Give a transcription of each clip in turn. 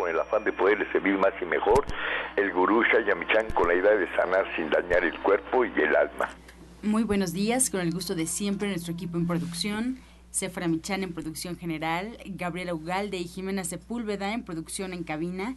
con el afán de poderle servir más y mejor, el gurú Shayamichan con la idea de sanar sin dañar el cuerpo y el alma. Muy buenos días, con el gusto de siempre nuestro equipo en producción. Sefra Michan en producción general, Gabriela Ugalde y Jimena Sepúlveda en producción en cabina,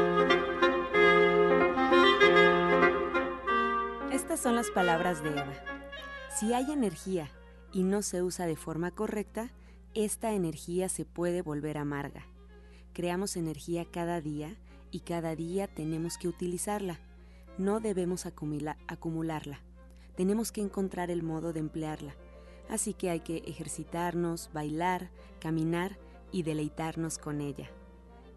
Estas son las palabras de Eva. Si hay energía y no se usa de forma correcta, esta energía se puede volver amarga. Creamos energía cada día y cada día tenemos que utilizarla. No debemos acumularla. Tenemos que encontrar el modo de emplearla. Así que hay que ejercitarnos, bailar, caminar y deleitarnos con ella.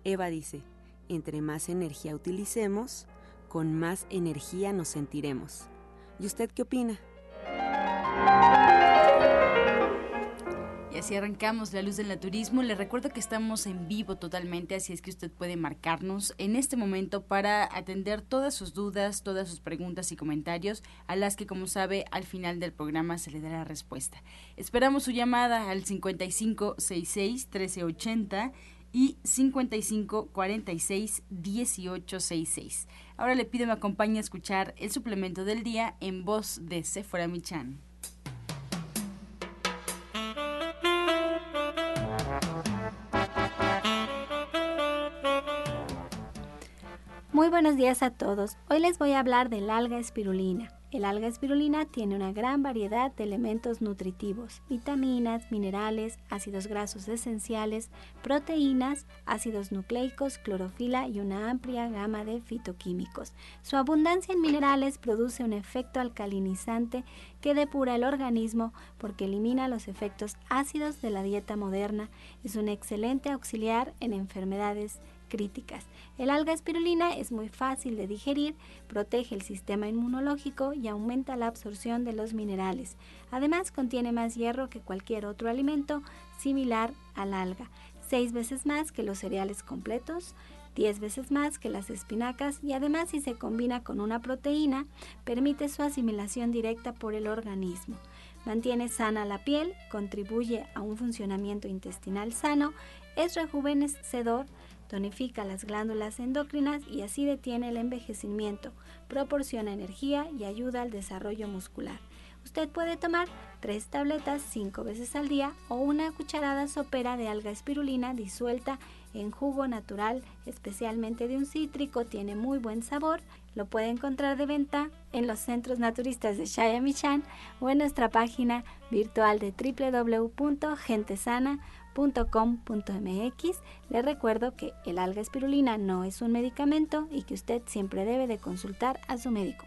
Eva dice, entre más energía utilicemos, con más energía nos sentiremos. ¿Y usted qué opina? Y así arrancamos la luz del naturismo. Le recuerdo que estamos en vivo totalmente, así es que usted puede marcarnos en este momento para atender todas sus dudas, todas sus preguntas y comentarios, a las que, como sabe, al final del programa se le dará respuesta. Esperamos su llamada al 5566 1380 y 55 46 18 66. Ahora le pido me acompañe a escuchar el suplemento del día en voz de Sephora Michan. Buenos días a todos. Hoy les voy a hablar del alga espirulina. El alga espirulina tiene una gran variedad de elementos nutritivos, vitaminas, minerales, ácidos grasos esenciales, proteínas, ácidos nucleicos, clorofila y una amplia gama de fitoquímicos. Su abundancia en minerales produce un efecto alcalinizante que depura el organismo porque elimina los efectos ácidos de la dieta moderna. Es un excelente auxiliar en enfermedades críticas. El alga espirulina es muy fácil de digerir, protege el sistema inmunológico y aumenta la absorción de los minerales. Además, contiene más hierro que cualquier otro alimento similar al alga, seis veces más que los cereales completos, 10 veces más que las espinacas y además si se combina con una proteína, permite su asimilación directa por el organismo. Mantiene sana la piel, contribuye a un funcionamiento intestinal sano, es rejuvenecedor, tonifica las glándulas endocrinas y así detiene el envejecimiento, proporciona energía y ayuda al desarrollo muscular. Usted puede tomar tres tabletas cinco veces al día o una cucharada sopera de alga espirulina disuelta en jugo natural, especialmente de un cítrico, tiene muy buen sabor. Lo puede encontrar de venta en los centros naturistas de Shayamichan o en nuestra página virtual de www.gentesana.com .com.mx. Le recuerdo que el alga espirulina no es un medicamento y que usted siempre debe de consultar a su médico.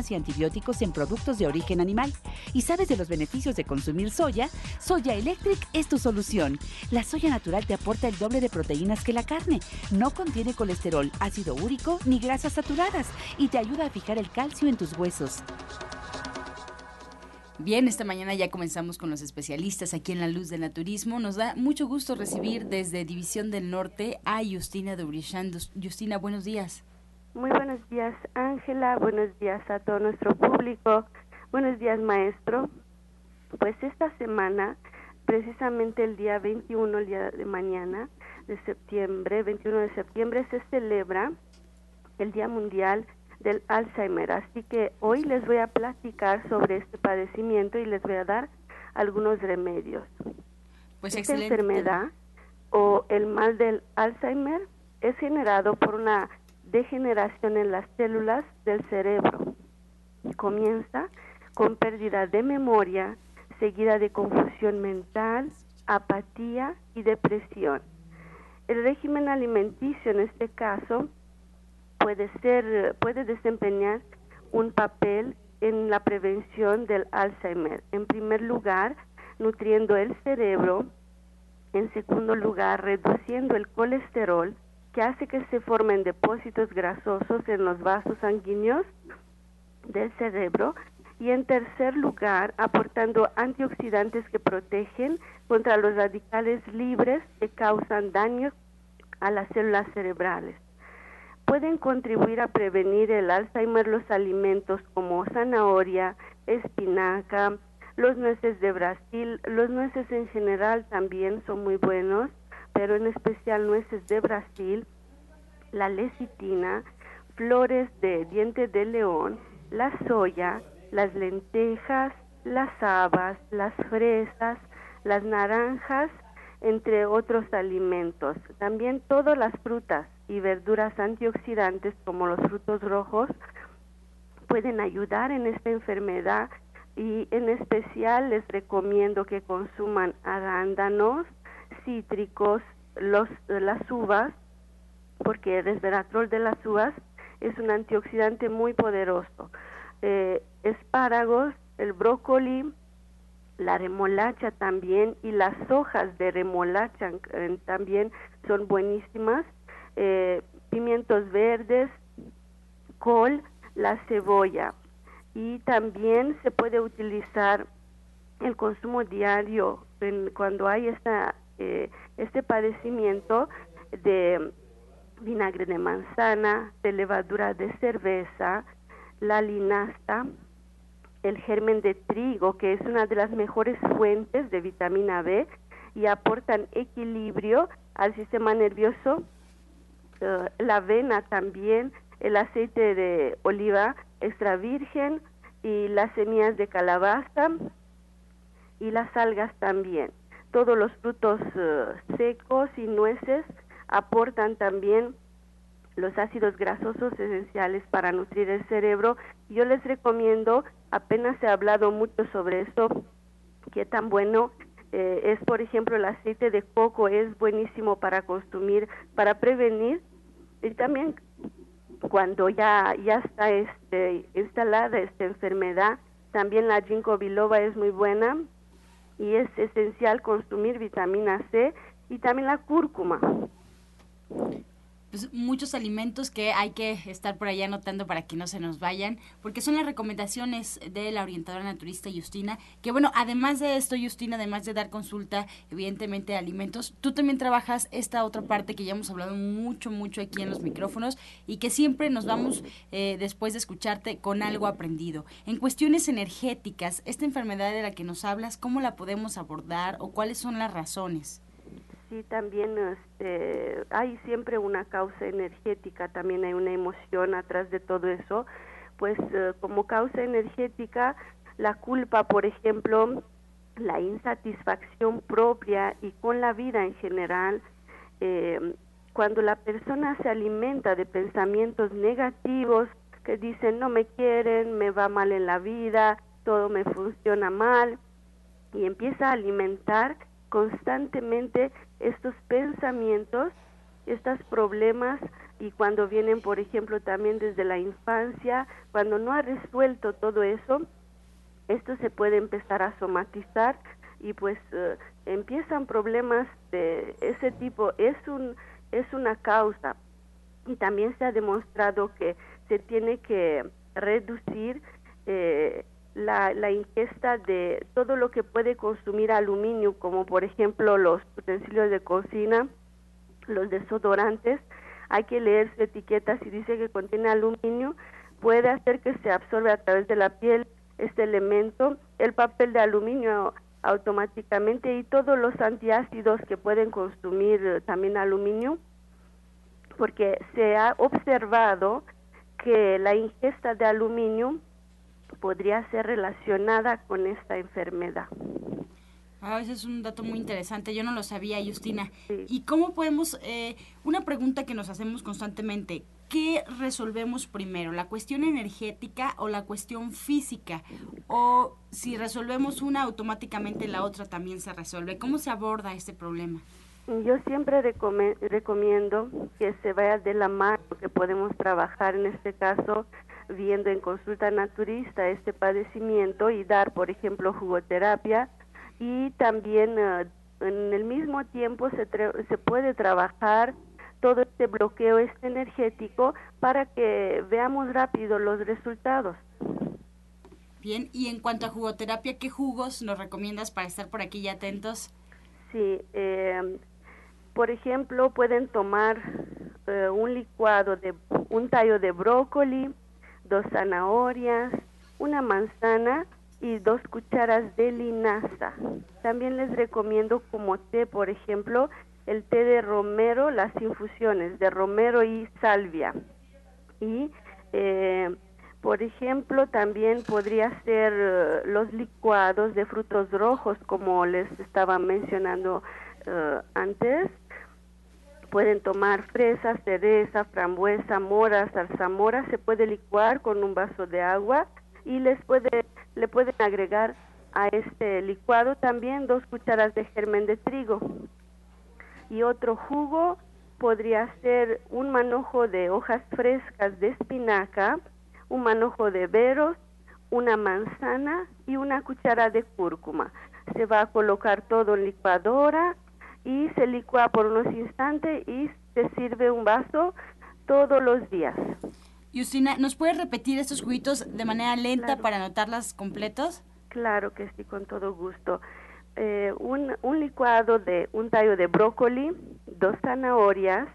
y antibióticos en productos de origen animal. ¿Y sabes de los beneficios de consumir soya? Soya Electric es tu solución. La soya natural te aporta el doble de proteínas que la carne. No contiene colesterol, ácido úrico ni grasas saturadas y te ayuda a fijar el calcio en tus huesos. Bien, esta mañana ya comenzamos con los especialistas aquí en la Luz del Naturismo. Nos da mucho gusto recibir desde División del Norte a Justina Dubrichan. Justina, buenos días. Muy buenos días, Ángela. Buenos días a todo nuestro público. Buenos días, maestro. Pues esta semana, precisamente el día 21, el día de mañana de septiembre, 21 de septiembre, se celebra el Día Mundial del Alzheimer. Así que hoy les voy a platicar sobre este padecimiento y les voy a dar algunos remedios. Pues Esta enfermedad o el mal del Alzheimer es generado por una degeneración en las células del cerebro. Comienza con pérdida de memoria, seguida de confusión mental, apatía y depresión. El régimen alimenticio en este caso puede ser puede desempeñar un papel en la prevención del Alzheimer. En primer lugar, nutriendo el cerebro, en segundo lugar, reduciendo el colesterol que hace que se formen depósitos grasosos en los vasos sanguíneos del cerebro y en tercer lugar, aportando antioxidantes que protegen contra los radicales libres que causan daños a las células cerebrales. Pueden contribuir a prevenir el Alzheimer los alimentos como zanahoria, espinaca, los nueces de Brasil, los nueces en general también son muy buenos, pero en especial nueces de Brasil, la lecitina, flores de diente de león, la soya, las lentejas, las habas, las fresas, las naranjas, entre otros alimentos. También todas las frutas y verduras antioxidantes como los frutos rojos pueden ayudar en esta enfermedad y en especial les recomiendo que consuman arándanos, cítricos, los, las uvas, porque el resveratrol de las uvas es un antioxidante muy poderoso. Eh, espáragos, el brócoli, la remolacha también y las hojas de remolacha también son buenísimas, eh, pimientos verdes, col, la cebolla y también se puede utilizar el consumo diario cuando hay esta, este padecimiento de vinagre de manzana, de levadura de cerveza, la linasta, el germen de trigo, que es una de las mejores fuentes de vitamina B y aportan equilibrio al sistema nervioso, eh, la avena también, el aceite de oliva extra virgen y las semillas de calabaza y las algas también. Todos los frutos eh, secos y nueces aportan también los ácidos grasosos esenciales para nutrir el cerebro. Yo les recomiendo, apenas he hablado mucho sobre esto, qué tan bueno eh, es, por ejemplo, el aceite de coco, es buenísimo para consumir, para prevenir y también cuando ya, ya está este, instalada esta enfermedad, también la ginkgo biloba es muy buena y es esencial consumir vitamina C y también la cúrcuma pues, muchos alimentos que hay que estar por allá anotando para que no se nos vayan, porque son las recomendaciones de la orientadora naturista Justina, que bueno, además de esto, Justina, además de dar consulta, evidentemente, de alimentos, tú también trabajas esta otra parte que ya hemos hablado mucho, mucho aquí en los micrófonos y que siempre nos vamos, eh, después de escucharte, con algo aprendido. En cuestiones energéticas, esta enfermedad de la que nos hablas, ¿cómo la podemos abordar o cuáles son las razones? Sí también este, hay siempre una causa energética, también hay una emoción atrás de todo eso, pues eh, como causa energética, la culpa, por ejemplo, la insatisfacción propia y con la vida en general, eh, cuando la persona se alimenta de pensamientos negativos que dicen no me quieren, me va mal en la vida, todo me funciona mal, y empieza a alimentar constantemente estos pensamientos, estos problemas y cuando vienen, por ejemplo, también desde la infancia, cuando no ha resuelto todo eso, esto se puede empezar a somatizar y pues eh, empiezan problemas de ese tipo. Es un es una causa y también se ha demostrado que se tiene que reducir eh, la, la, ingesta de todo lo que puede consumir aluminio, como por ejemplo los utensilios de cocina, los desodorantes, hay que leer su etiqueta si dice que contiene aluminio, puede hacer que se absorbe a través de la piel este elemento, el papel de aluminio automáticamente y todos los antiácidos que pueden consumir también aluminio, porque se ha observado que la ingesta de aluminio podría ser relacionada con esta enfermedad. Ah, ese es un dato muy interesante, yo no lo sabía, Justina. ¿Y cómo podemos, eh, una pregunta que nos hacemos constantemente, ¿qué resolvemos primero, la cuestión energética o la cuestión física? O si resolvemos una, automáticamente la otra también se resuelve. ¿Cómo se aborda este problema? Yo siempre recomiendo que se vaya de la mano, que podemos trabajar en este caso viendo en consulta naturista este padecimiento y dar, por ejemplo, jugoterapia y también eh, en el mismo tiempo se, se puede trabajar todo este bloqueo este energético para que veamos rápido los resultados. Bien, y en cuanto a jugoterapia, ¿qué jugos nos recomiendas para estar por aquí y atentos? Sí, eh, por ejemplo, pueden tomar eh, un licuado de un tallo de brócoli, dos zanahorias, una manzana y dos cucharas de linaza. También les recomiendo como té, por ejemplo, el té de romero, las infusiones de romero y salvia. Y, eh, por ejemplo, también podría ser eh, los licuados de frutos rojos, como les estaba mencionando eh, antes. Pueden tomar fresa, cereza, frambuesa, mora, zarzamora. Se puede licuar con un vaso de agua y les puede le pueden agregar a este licuado también dos cucharas de germen de trigo. Y otro jugo podría ser un manojo de hojas frescas de espinaca, un manojo de veros, una manzana y una cuchara de cúrcuma. Se va a colocar todo en licuadora y se licua por unos instantes y se sirve un vaso todos los días. Justina, ¿nos puedes repetir estos juguitos de manera lenta para anotarlas completos? Claro que sí, con todo gusto. Eh, un, un licuado de un tallo de brócoli, dos zanahorias,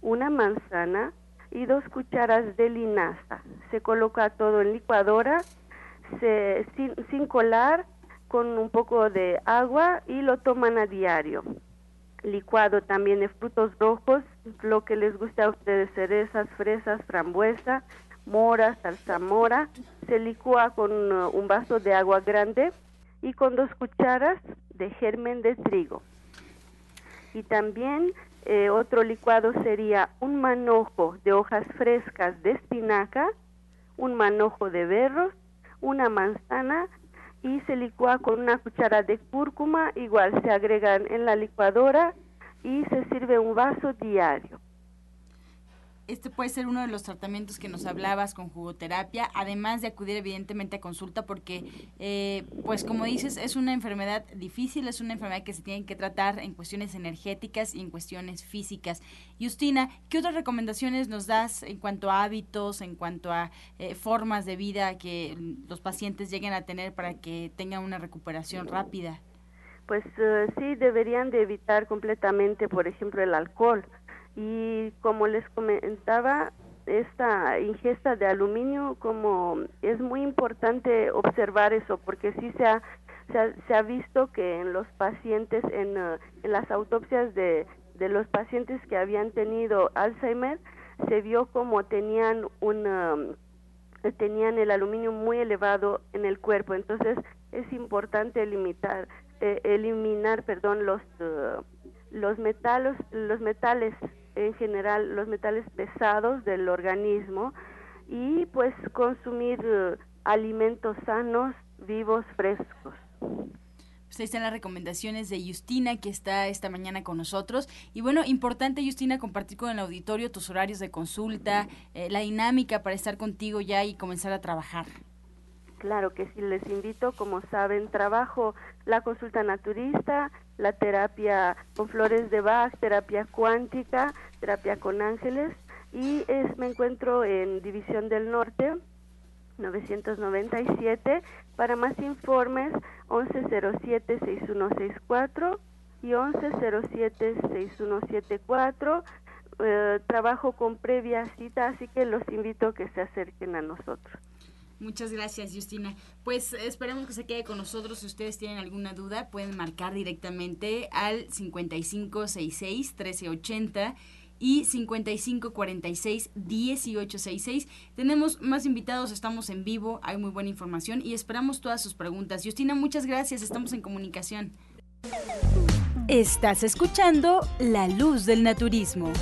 una manzana y dos cucharas de linaza. Se coloca todo en licuadora se, sin, sin colar con un poco de agua y lo toman a diario licuado también de frutos rojos, lo que les gusta a ustedes, cerezas, fresas, frambuesa, mora, zarzamora, se licúa con uh, un vaso de agua grande y con dos cucharas de germen de trigo. Y también eh, otro licuado sería un manojo de hojas frescas de espinaca, un manojo de berros, una manzana y se licúa con una cuchara de cúrcuma, igual se agregan en la licuadora y se sirve un vaso diario. Este puede ser uno de los tratamientos que nos hablabas con jugoterapia, además de acudir evidentemente a consulta porque, eh, pues como dices, es una enfermedad difícil, es una enfermedad que se tiene que tratar en cuestiones energéticas y en cuestiones físicas. Justina, ¿qué otras recomendaciones nos das en cuanto a hábitos, en cuanto a eh, formas de vida que los pacientes lleguen a tener para que tengan una recuperación rápida? Pues eh, sí, deberían de evitar completamente, por ejemplo, el alcohol y como les comentaba, esta ingesta de aluminio, como es muy importante observar eso, porque sí se ha, se ha, visto que en los pacientes, en, uh, en las autopsias de, de, los pacientes que habían tenido Alzheimer, se vio como tenían un... Um, tenían el aluminio muy elevado en el cuerpo. Entonces es importante limitar eh, eliminar perdón los uh, los metales los metales en general los metales pesados del organismo y pues consumir eh, alimentos sanos, vivos, frescos. Pues ahí están las recomendaciones de Justina que está esta mañana con nosotros. Y bueno, importante Justina compartir con el auditorio tus horarios de consulta, eh, la dinámica para estar contigo ya y comenzar a trabajar. Claro que sí, les invito, como saben, trabajo la consulta naturista, la terapia con flores de Bach, terapia cuántica, terapia con ángeles y es, me encuentro en División del Norte 997. Para más informes 1107-6164 y 1107-6174. Eh, trabajo con previa cita, así que los invito a que se acerquen a nosotros. Muchas gracias, Justina. Pues esperemos que se quede con nosotros. Si ustedes tienen alguna duda, pueden marcar directamente al 5566-1380 y 5546-1866. Tenemos más invitados, estamos en vivo, hay muy buena información y esperamos todas sus preguntas. Justina, muchas gracias, estamos en comunicación. Estás escuchando La Luz del Naturismo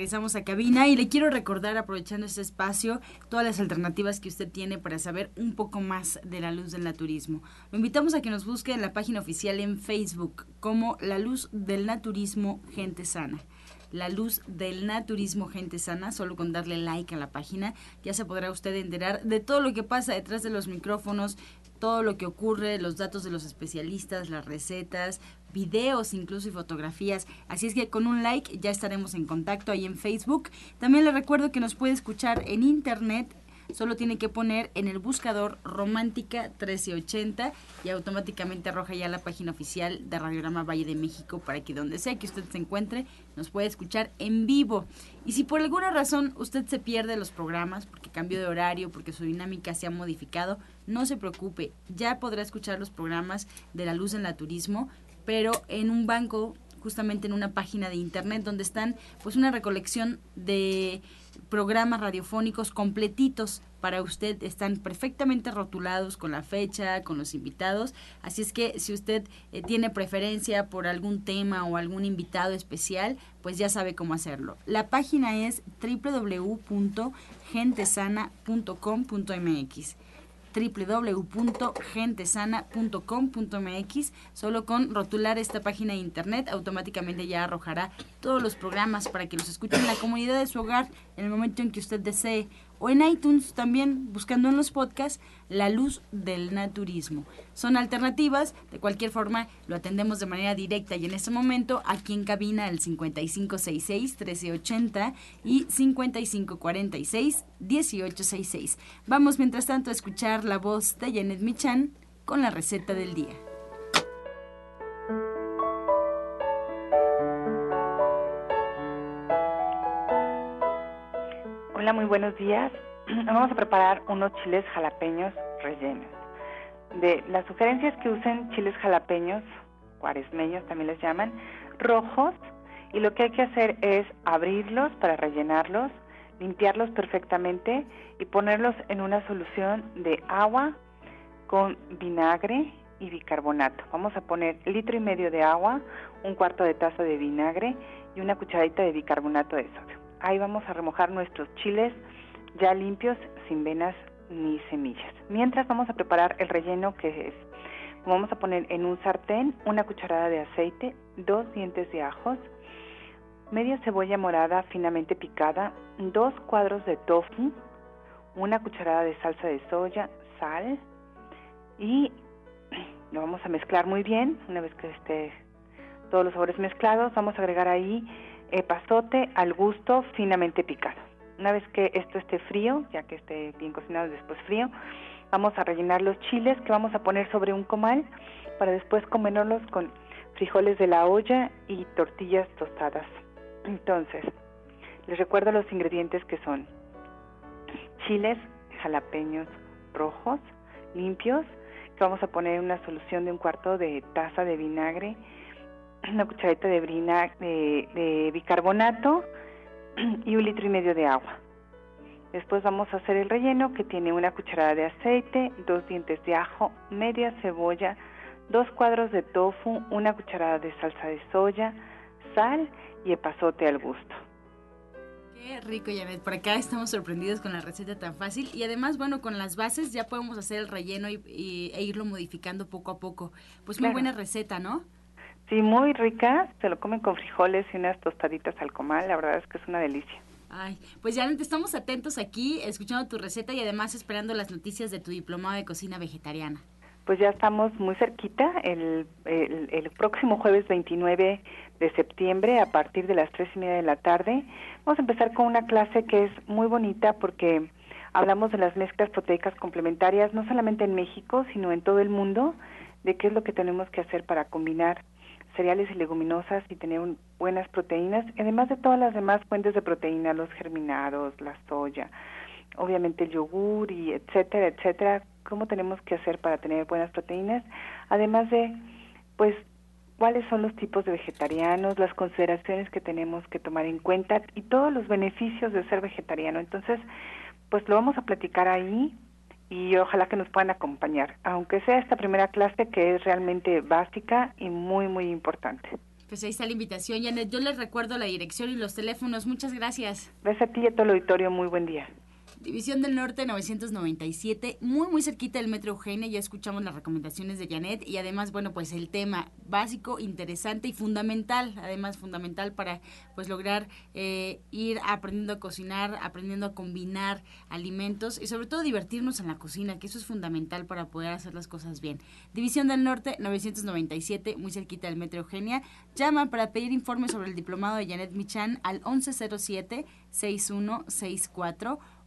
regresamos a cabina y le quiero recordar, aprovechando este espacio, todas las alternativas que usted tiene para saber un poco más de la luz del naturismo. Lo invitamos a que nos busque en la página oficial en Facebook como La Luz del Naturismo Gente Sana la luz del naturismo gente sana, solo con darle like a la página, ya se podrá usted enterar de todo lo que pasa detrás de los micrófonos, todo lo que ocurre, los datos de los especialistas, las recetas, videos incluso y fotografías. Así es que con un like ya estaremos en contacto ahí en Facebook. También le recuerdo que nos puede escuchar en internet solo tiene que poner en el buscador Romántica 1380 y automáticamente arroja ya la página oficial de Radiograma Valle de México para que donde sea que usted se encuentre nos pueda escuchar en vivo. Y si por alguna razón usted se pierde los programas porque cambió de horario, porque su dinámica se ha modificado, no se preocupe, ya podrá escuchar los programas de la luz en la turismo, pero en un banco justamente en una página de internet donde están pues una recolección de programas radiofónicos completitos para usted. Están perfectamente rotulados con la fecha, con los invitados, así es que si usted eh, tiene preferencia por algún tema o algún invitado especial, pues ya sabe cómo hacerlo. La página es www.gentesana.com.mx www.gentesana.com.mx. Solo con rotular esta página de internet automáticamente ya arrojará todos los programas para que los escuchen en la comunidad de su hogar en el momento en que usted desee o en iTunes también buscando en los podcasts La Luz del Naturismo. Son alternativas, de cualquier forma lo atendemos de manera directa y en este momento aquí en cabina el 5566-1380 y 5546-1866. Vamos mientras tanto a escuchar la voz de Janet Michan con la receta del día. Muy buenos días. Vamos a preparar unos chiles jalapeños rellenos. De las sugerencias que usen chiles jalapeños, cuaresmeños también les llaman, rojos, y lo que hay que hacer es abrirlos para rellenarlos, limpiarlos perfectamente y ponerlos en una solución de agua con vinagre y bicarbonato. Vamos a poner litro y medio de agua, un cuarto de taza de vinagre y una cucharadita de bicarbonato de sodio. Ahí vamos a remojar nuestros chiles ya limpios, sin venas ni semillas. Mientras vamos a preparar el relleno que es, vamos a poner en un sartén una cucharada de aceite, dos dientes de ajos, media cebolla morada finamente picada, dos cuadros de tofu, una cucharada de salsa de soya, sal y lo vamos a mezclar muy bien. Una vez que esté todos los sabores mezclados, vamos a agregar ahí pasote al gusto finamente picado. Una vez que esto esté frío, ya que esté bien cocinado y después frío, vamos a rellenar los chiles que vamos a poner sobre un comal para después comerlos con frijoles de la olla y tortillas tostadas. Entonces, les recuerdo los ingredientes que son chiles jalapeños rojos, limpios, que vamos a poner una solución de un cuarto de taza de vinagre, una cucharadita de, brina, de, bicarbonato y un litro y medio de agua. Después vamos a hacer el relleno que tiene una cucharada de aceite, dos dientes de ajo, media cebolla, dos cuadros de tofu, una cucharada de salsa de soya, sal y epazote al gusto. Qué rico, Janet. Por acá estamos sorprendidos con la receta tan fácil y además, bueno, con las bases ya podemos hacer el relleno y, e irlo modificando poco a poco. Pues muy buena receta, ¿no? Sí, muy rica, se lo comen con frijoles y unas tostaditas al comal, la verdad es que es una delicia. Ay, pues ya estamos atentos aquí, escuchando tu receta y además esperando las noticias de tu diplomado de cocina vegetariana. Pues ya estamos muy cerquita, el, el, próximo jueves 29 de septiembre a partir de las tres y media de la tarde. Vamos a empezar con una clase que es muy bonita porque hablamos de las mezclas proteicas complementarias, no solamente en México, sino en todo el mundo, de qué es lo que tenemos que hacer para combinar cereales y leguminosas y tener buenas proteínas, además de todas las demás fuentes de proteína, los germinados, la soya, obviamente el yogur y etcétera, etcétera, cómo tenemos que hacer para tener buenas proteínas, además de pues cuáles son los tipos de vegetarianos, las consideraciones que tenemos que tomar en cuenta y todos los beneficios de ser vegetariano. Entonces, pues lo vamos a platicar ahí y ojalá que nos puedan acompañar, aunque sea esta primera clase que es realmente básica y muy, muy importante. Pues ahí está la invitación, Janet. Yo les recuerdo la dirección y los teléfonos. Muchas gracias. Gracias a ti y a todo el auditorio. Muy buen día. División del Norte 997, muy muy cerquita del Metro Eugenia, ya escuchamos las recomendaciones de Janet y además, bueno, pues el tema básico, interesante y fundamental, además fundamental para pues lograr eh, ir aprendiendo a cocinar, aprendiendo a combinar alimentos y sobre todo divertirnos en la cocina, que eso es fundamental para poder hacer las cosas bien. División del Norte 997, muy cerquita del Metro Eugenia, llama para pedir informes sobre el diplomado de Janet Michan al 1107 6164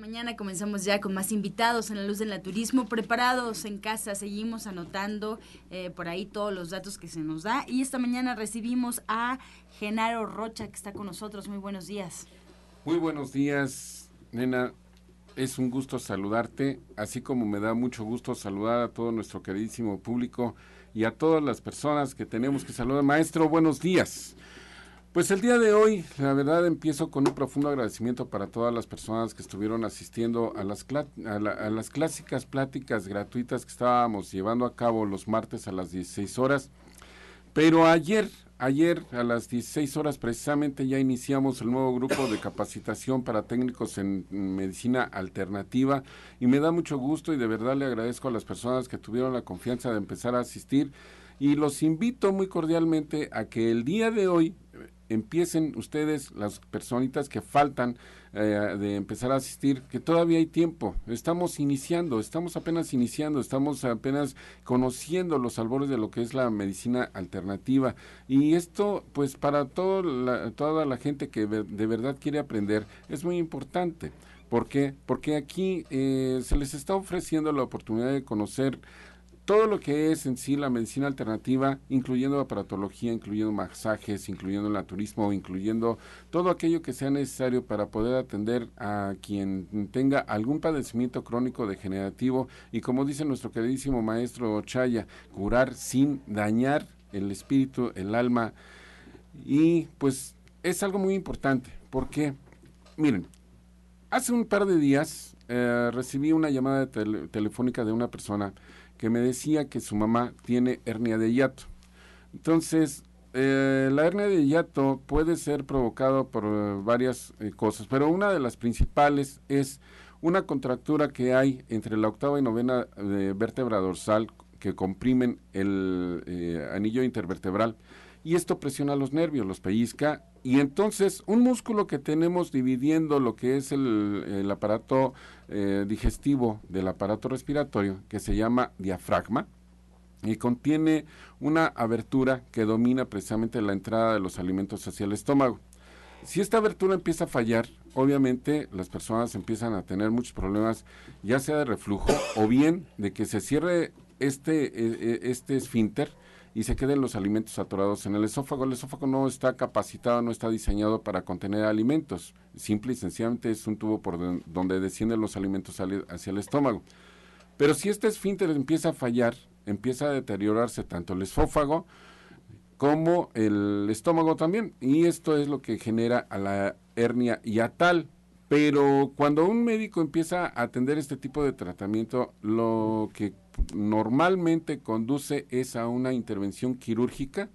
mañana comenzamos ya con más invitados en la luz del naturismo, preparados en casa, seguimos anotando eh, por ahí todos los datos que se nos da y esta mañana recibimos a Genaro Rocha que está con nosotros. Muy buenos días. Muy buenos días, nena. Es un gusto saludarte, así como me da mucho gusto saludar a todo nuestro queridísimo público y a todas las personas que tenemos que saludar. Maestro, buenos días. Pues el día de hoy, la verdad, empiezo con un profundo agradecimiento para todas las personas que estuvieron asistiendo a las, a, las clásicas pláticas gratuitas que estábamos llevando a cabo los martes a las 16 horas. Pero ayer, ayer a las 16 horas precisamente ya iniciamos el nuevo grupo de capacitación para técnicos en medicina alternativa y me da mucho gusto y de verdad le agradezco a las personas que tuvieron la confianza de empezar a asistir y los invito muy cordialmente a que el día de hoy empiecen ustedes, las personitas que faltan eh, de empezar a asistir, que todavía hay tiempo. Estamos iniciando, estamos apenas iniciando, estamos apenas conociendo los albores de lo que es la medicina alternativa. Y esto, pues para todo la, toda la gente que de verdad quiere aprender, es muy importante. ¿Por qué? Porque aquí eh, se les está ofreciendo la oportunidad de conocer todo lo que es en sí la medicina alternativa, incluyendo aparatología, incluyendo masajes, incluyendo el naturismo, incluyendo todo aquello que sea necesario para poder atender a quien tenga algún padecimiento crónico degenerativo y como dice nuestro queridísimo maestro Chaya, curar sin dañar el espíritu, el alma. Y pues es algo muy importante. Porque miren, hace un par de días eh, recibí una llamada telefónica de una persona que me decía que su mamá tiene hernia de hiato. Entonces, eh, la hernia de hiato puede ser provocada por eh, varias eh, cosas, pero una de las principales es una contractura que hay entre la octava y novena vértebra dorsal que comprimen el anillo intervertebral y esto presiona los nervios, los pellizca y entonces un músculo que tenemos dividiendo lo que es el, aparato eh, digestivo del aparato respiratorio, que se llama diafragma, y contiene una abertura que domina precisamente la entrada de los alimentos hacia el estómago. Si esta abertura empieza a fallar, obviamente las personas empiezan a tener muchos problemas, ya sea de reflujo o bien de que se cierre este, e, e, este esfínter y se queden los alimentos atorados en el esófago. El esófago no está capacitado, no está diseñado para contener alimentos. Simple y sencillamente es un tubo por donde descienden los alimentos hacia el estómago. Pero si este esfínter empieza a fallar, empieza a deteriorarse tanto el esófago como el estómago también. Y esto es lo que genera a la hernia hiatal. Pero cuando un médico empieza a atender este tipo de tratamiento, lo que normalmente conduce es a una intervención quirúrgica,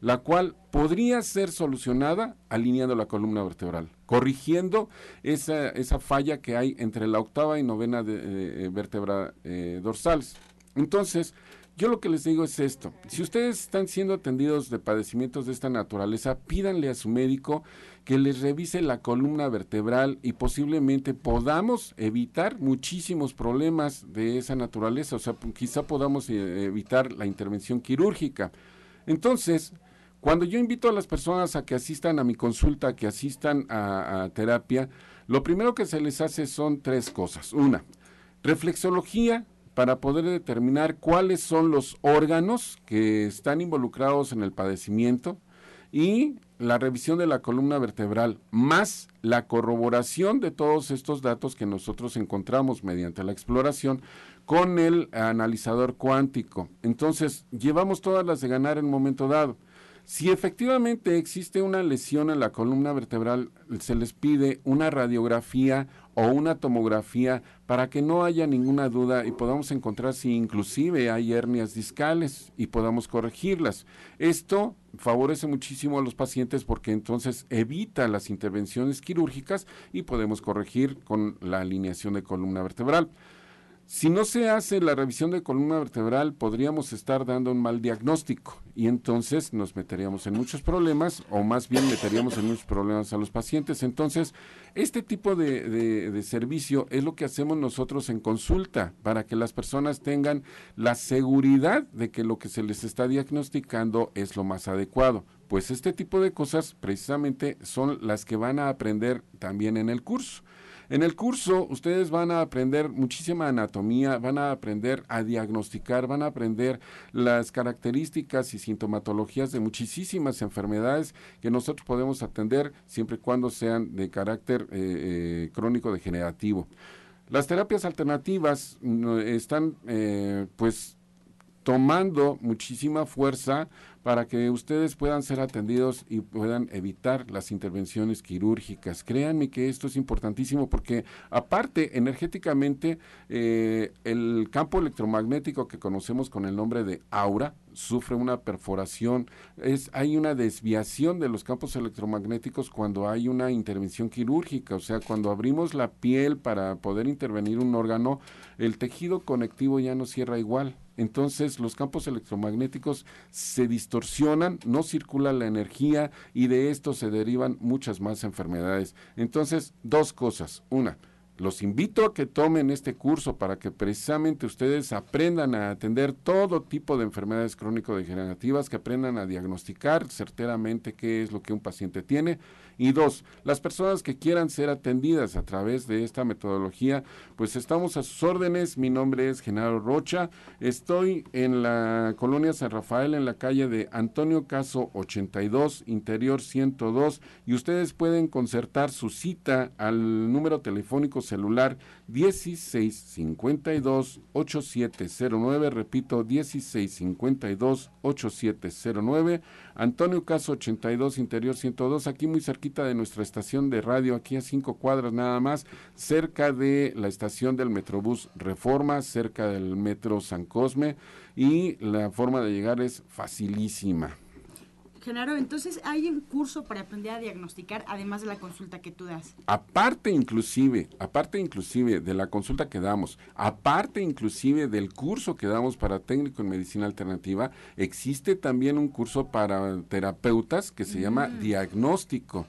la cual podría ser solucionada alineando la columna vertebral, corrigiendo esa, esa falla que hay entre la octava y novena de, eh, vértebra eh, dorsales. Entonces, yo lo que les digo es esto, si ustedes están siendo atendidos de padecimientos de esta naturaleza, pídanle a su médico que les revise la columna vertebral y posiblemente podamos evitar muchísimos problemas de esa naturaleza, o sea, quizá podamos eh, evitar la intervención quirúrgica. Entonces, Cuando yo invito a las personas a que asistan a mi consulta, que asistan a, a terapia, lo primero que se les hace son tres cosas. Una, reflexología para poder determinar cuáles son los órganos que están involucrados en el padecimiento y la revisión de la columna vertebral, más la corroboración de todos estos datos que nosotros encontramos mediante la exploración con el analizador cuántico. Entonces, llevamos todas las de ganar en un momento dado. Si efectivamente existe una lesión en la columna vertebral, se les pide una radiografía o una tomografía para que no haya ninguna duda y podamos encontrar si inclusive hay hernias discales y podamos corregirlas. Esto favorece muchísimo a los pacientes porque entonces evita las intervenciones quirúrgicas y podemos corregir con la alineación de columna vertebral. Si no se hace la revisión de columna vertebral, podríamos estar dando un mal diagnóstico y entonces nos meteríamos en muchos problemas o más bien meteríamos en muchos problemas a los pacientes. Entonces, este tipo de, servicio es lo que hacemos nosotros en consulta para que las personas tengan la seguridad de que lo que se les está diagnosticando es lo más adecuado. Pues este tipo de cosas precisamente son las que van a aprender también en el curso. En el curso ustedes van a aprender muchísima anatomía, van a aprender a diagnosticar, van a aprender las características y sintomatologías de muchísimas enfermedades que nosotros podemos atender siempre y cuando sean de carácter eh, eh, crónico degenerativo. Las terapias alternativas mm, están eh, pues tomando muchísima fuerza para que ustedes puedan ser atendidos y puedan evitar las intervenciones quirúrgicas. Créanme que esto es importantísimo porque aparte energéticamente eh, el campo electromagnético que conocemos con el nombre de aura sufre una perforación, es, hay una desviación de los campos electromagnéticos cuando hay una intervención quirúrgica, o sea, cuando abrimos la piel para poder intervenir un órgano, el tejido conectivo ya no cierra igual entonces los campos electromagnéticos se distorsionan, no circula la energía y de esto se derivan muchas más enfermedades. Entonces, dos cosas. Una, los invito a que tomen este curso para que precisamente ustedes aprendan a atender todo tipo de enfermedades crónico-degenerativas, que aprendan a diagnosticar certeramente qué es lo que un paciente tiene y dos, las personas que quieran ser atendidas a través de esta metodología, pues estamos a sus órdenes. Mi nombre es Genaro Rocha. Estoy en la colonia San Rafael, en la calle de Antonio Caso 82, interior 102, y ustedes pueden concertar su cita al número telefónico celular 1652-8709. Repito, 1652-8709. Antonio Caso 82, interior 102, aquí muy cerquita de nuestra estación de radio, aquí a cinco cuadras nada más, cerca de la estación del Metrobús Reforma, cerca del Metro San Cosme, y la forma de llegar es facilísima. Genaro, entonces hay un curso para aprender a diagnosticar además de la consulta que tú das. Aparte inclusive, aparte inclusive de la consulta que damos, aparte inclusive del curso que damos para técnico en medicina alternativa, existe también un curso para terapeutas que se llama mm. diagnóstico.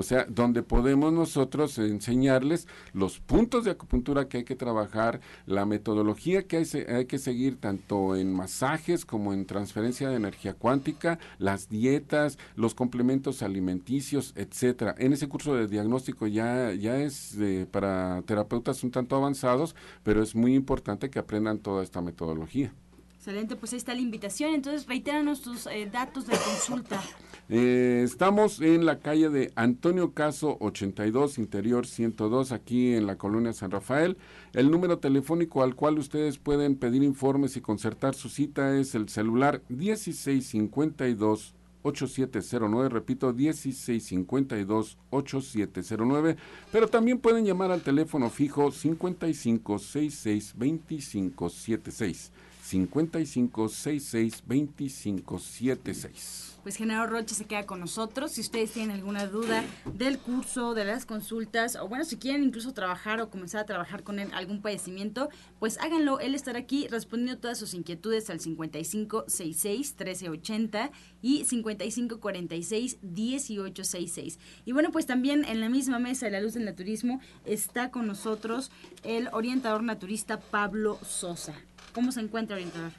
O sea, donde podemos nosotros enseñarles los puntos de acupuntura que hay que trabajar, la metodología que hay, hay que seguir tanto en masajes como en transferencia de energía cuántica, las dietas, los complementos alimenticios, etcétera. En ese curso de diagnóstico ya, ya es eh, para terapeutas un tanto avanzados, pero es muy importante que aprendan toda esta metodología. Excelente, pues ahí está la invitación. Entonces, reitéranos tus eh, datos de consulta. Eh, estamos en la calle de Antonio Caso 82, interior 102, aquí en la colonia San Rafael. El número telefónico al cual ustedes pueden pedir informes y concertar su cita es el celular 1652 8709, repito, 1652-8709, pero también pueden llamar al teléfono fijo 5566-2576. 5566-2576. Pues Genaro Roche se queda con nosotros. Si ustedes tienen alguna duda del curso, de las consultas, o bueno, si quieren incluso trabajar o comenzar a trabajar con él algún padecimiento, pues háganlo. Él estará aquí respondiendo todas sus inquietudes al 5566-1380 y 5546-1866. Y bueno, pues también en la misma mesa de la luz del naturismo está con nosotros el orientador naturista Pablo Sosa. ¿Cómo se encuentra, orientador?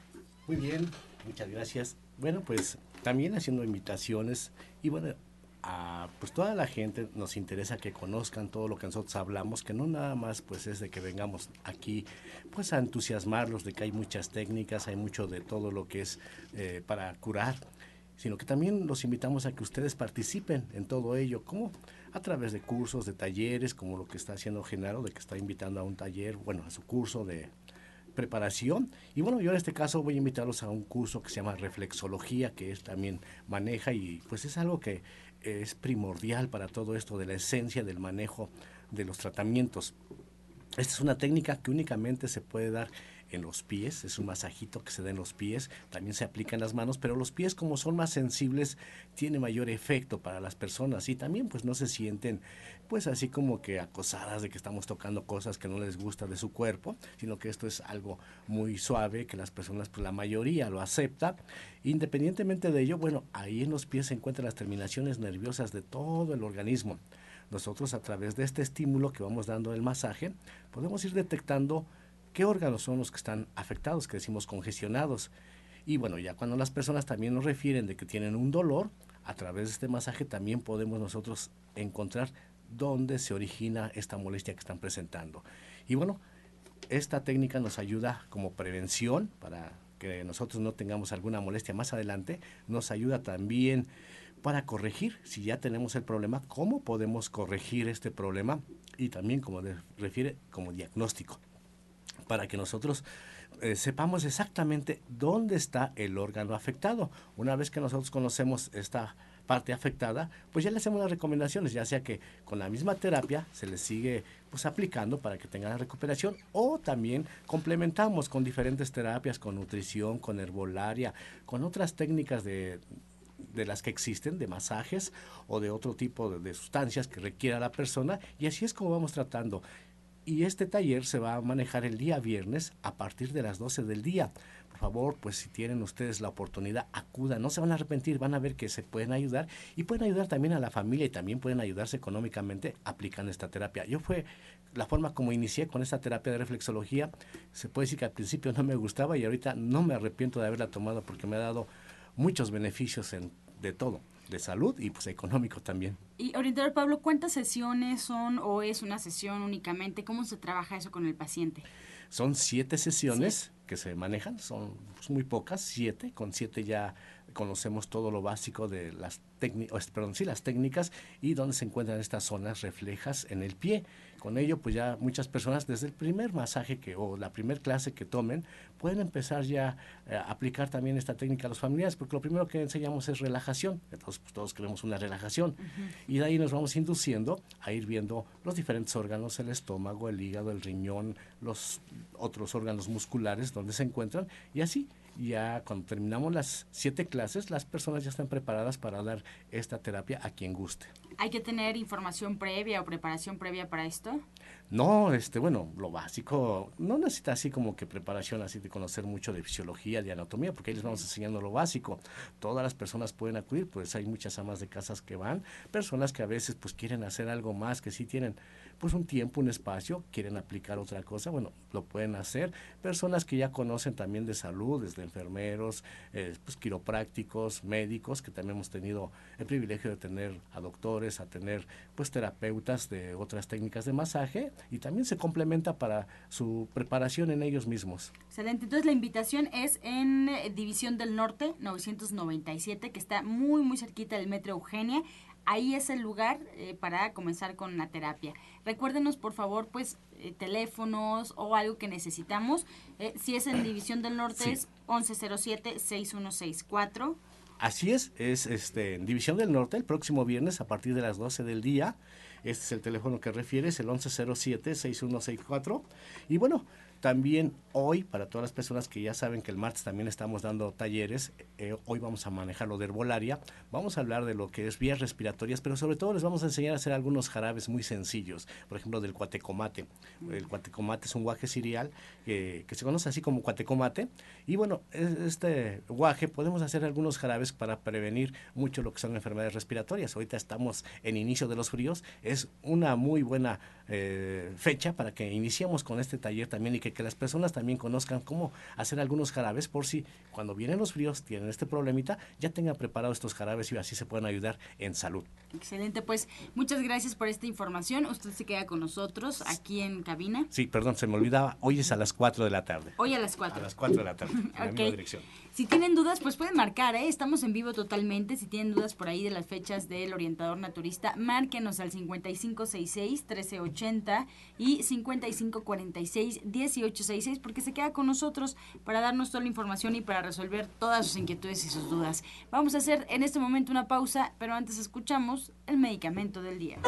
Muy bien, muchas gracias. Bueno, pues también haciendo invitaciones y bueno, a pues toda la gente nos interesa que conozcan todo lo que nosotros hablamos, que no nada más pues es de que vengamos aquí pues a entusiasmarlos de que hay muchas técnicas, hay mucho de todo lo que es eh, para curar, sino que también los invitamos a que ustedes participen en todo ello, como a través de cursos, de talleres, como lo que está haciendo Genaro, de que está invitando a un taller, bueno, a su curso de preparación. Y bueno, yo en este caso voy a invitarlos a un curso que se llama Reflexología, que es también maneja y pues es algo que es primordial para todo esto de la esencia del manejo de los tratamientos. Esta es una técnica que únicamente se puede dar en los pies, es un masajito que se da en los pies, también se aplica en las manos, pero los pies como son más sensibles tiene mayor efecto para las personas y también pues no se sienten pues así como que acosadas de que estamos tocando cosas que no les gusta de su cuerpo, sino que esto es algo muy suave, que las personas pues la mayoría lo acepta. Independientemente de ello, bueno, ahí en los pies se encuentran las terminaciones nerviosas de todo el organismo. Nosotros a través de este estímulo que vamos dando del masaje, podemos ir detectando qué órganos son los que están afectados, que decimos congestionados. Y bueno, ya cuando las personas también nos refieren de que tienen un dolor, a través de este masaje también podemos nosotros encontrar dónde se origina esta molestia que están presentando. Y bueno, esta técnica nos ayuda como prevención para que nosotros no tengamos alguna molestia más adelante, nos ayuda también para corregir, si ya tenemos el problema, cómo podemos corregir este problema y también, como refiere, como diagnóstico para que nosotros eh, sepamos exactamente dónde está el órgano afectado. Una vez que nosotros conocemos esta parte afectada, pues ya le hacemos las recomendaciones, ya sea que con la misma terapia se le sigue pues aplicando para que tenga la recuperación o también complementamos con diferentes terapias, con nutrición, con herbolaria, con otras técnicas de, de las que existen, de masajes o de otro tipo de, de, sustancias que requiera la persona y así es como vamos tratando. Y este taller se va a manejar el día viernes a partir de las 12 del día. Por favor, pues si tienen ustedes la oportunidad, acudan, no se van a arrepentir, van a ver que se pueden ayudar y pueden ayudar también a la familia y también pueden ayudarse económicamente aplicando esta terapia. Yo fue la forma como inicié con esta terapia de reflexología. Se puede decir que al principio no me gustaba y ahorita no me arrepiento de haberla tomado porque me ha dado muchos beneficios en, de todo de salud y pues económico también. Y orientador Pablo, ¿cuántas sesiones son o es una sesión únicamente? ¿Cómo se trabaja eso con el paciente? Son siete sesiones que se manejan, son pues, muy pocas, siete, con siete ya conocemos todo lo básico de las técnicas, perdón, sí, las técnicas y donde se encuentran estas zonas reflejas en el pie. Con ello, pues ya muchas personas desde el primer masaje que o la primer clase que tomen pueden empezar ya eh, a aplicar también esta técnica a los familiares, porque lo primero que enseñamos es relajación. Entonces, pues, todos queremos una relajación. Y de ahí nos vamos induciendo a ir viendo los diferentes órganos, el estómago, el hígado, el riñón, los otros órganos musculares donde se encuentran. Y así ya cuando terminamos las siete clases, las personas ya están preparadas para dar esta terapia a quien guste. ¿Hay que tener información previa o preparación previa para esto? No, este, bueno, lo básico, no necesita así como que preparación, así de conocer mucho de fisiología, de anatomía, porque ahí les vamos enseñando lo básico. Todas las personas pueden acudir, pues hay muchas amas de casas que van, personas que a veces pues quieren hacer algo más, que sí tienen pues un tiempo, un espacio, quieren aplicar otra cosa, bueno, lo pueden hacer. Personas que ya conocen también de salud, desde enfermeros, eh, pues quiroprácticos, médicos, que también hemos tenido el privilegio de tener a doctores, a tener pues terapeutas de otras técnicas de masaje y también se complementa para su preparación en ellos mismos. Excelente, entonces la invitación es en eh, División del Norte 997, que está muy muy cerquita del Metro Eugenia ahí es el lugar eh, para comenzar con la terapia. Recuérdenos, por favor, pues eh, teléfonos o algo que necesitamos. Eh, si es en División del Norte, es 1107-6164. Así es, es este, en División del Norte, el próximo viernes a partir de las 12 del día. Este es el teléfono que refieres, el 1107-6164. Y bueno, también hoy, para todas las personas que ya saben que el martes también estamos dando talleres, eh, hoy vamos a manejar lo de herbolaria, vamos a hablar de lo que es vías respiratorias, pero sobre todo les vamos a enseñar a hacer algunos jarabes muy sencillos, por ejemplo del cuatecomate. El cuatecomate es un guaje cereal que se conoce así como cuatecomate, y bueno, este guaje podemos hacer algunos jarabes para prevenir mucho lo que son enfermedades respiratorias. Ahorita estamos en inicio de los fríos, es una muy buena eh, fecha para que iniciemos con este taller también y que las personas también conozcan cómo hacer algunos jarabes por si cuando vienen los fríos tienen este problemita, ya tengan preparados estos jarabes y así se pueden ayudar en salud. Excelente, pues muchas gracias por esta información. Usted se queda con nosotros aquí en cabina. Sí, perdón, se me olvidaba, hoy es a las 4 de la tarde. Hoy a las 4. A las 4 de la tarde, en la misma dirección. Si tienen dudas, pues pueden marcar, ¿eh? Estamos en vivo totalmente. Si tienen dudas por ahí de las fechas del orientador naturista, márquenos al 5566-1380 y 5546-1866 porque se queda con nosotros para darnos toda la información y para resolver todas sus inquietudes y sus dudas. Vamos a hacer en este momento una pausa, pero antes escuchamos el medicamento del día.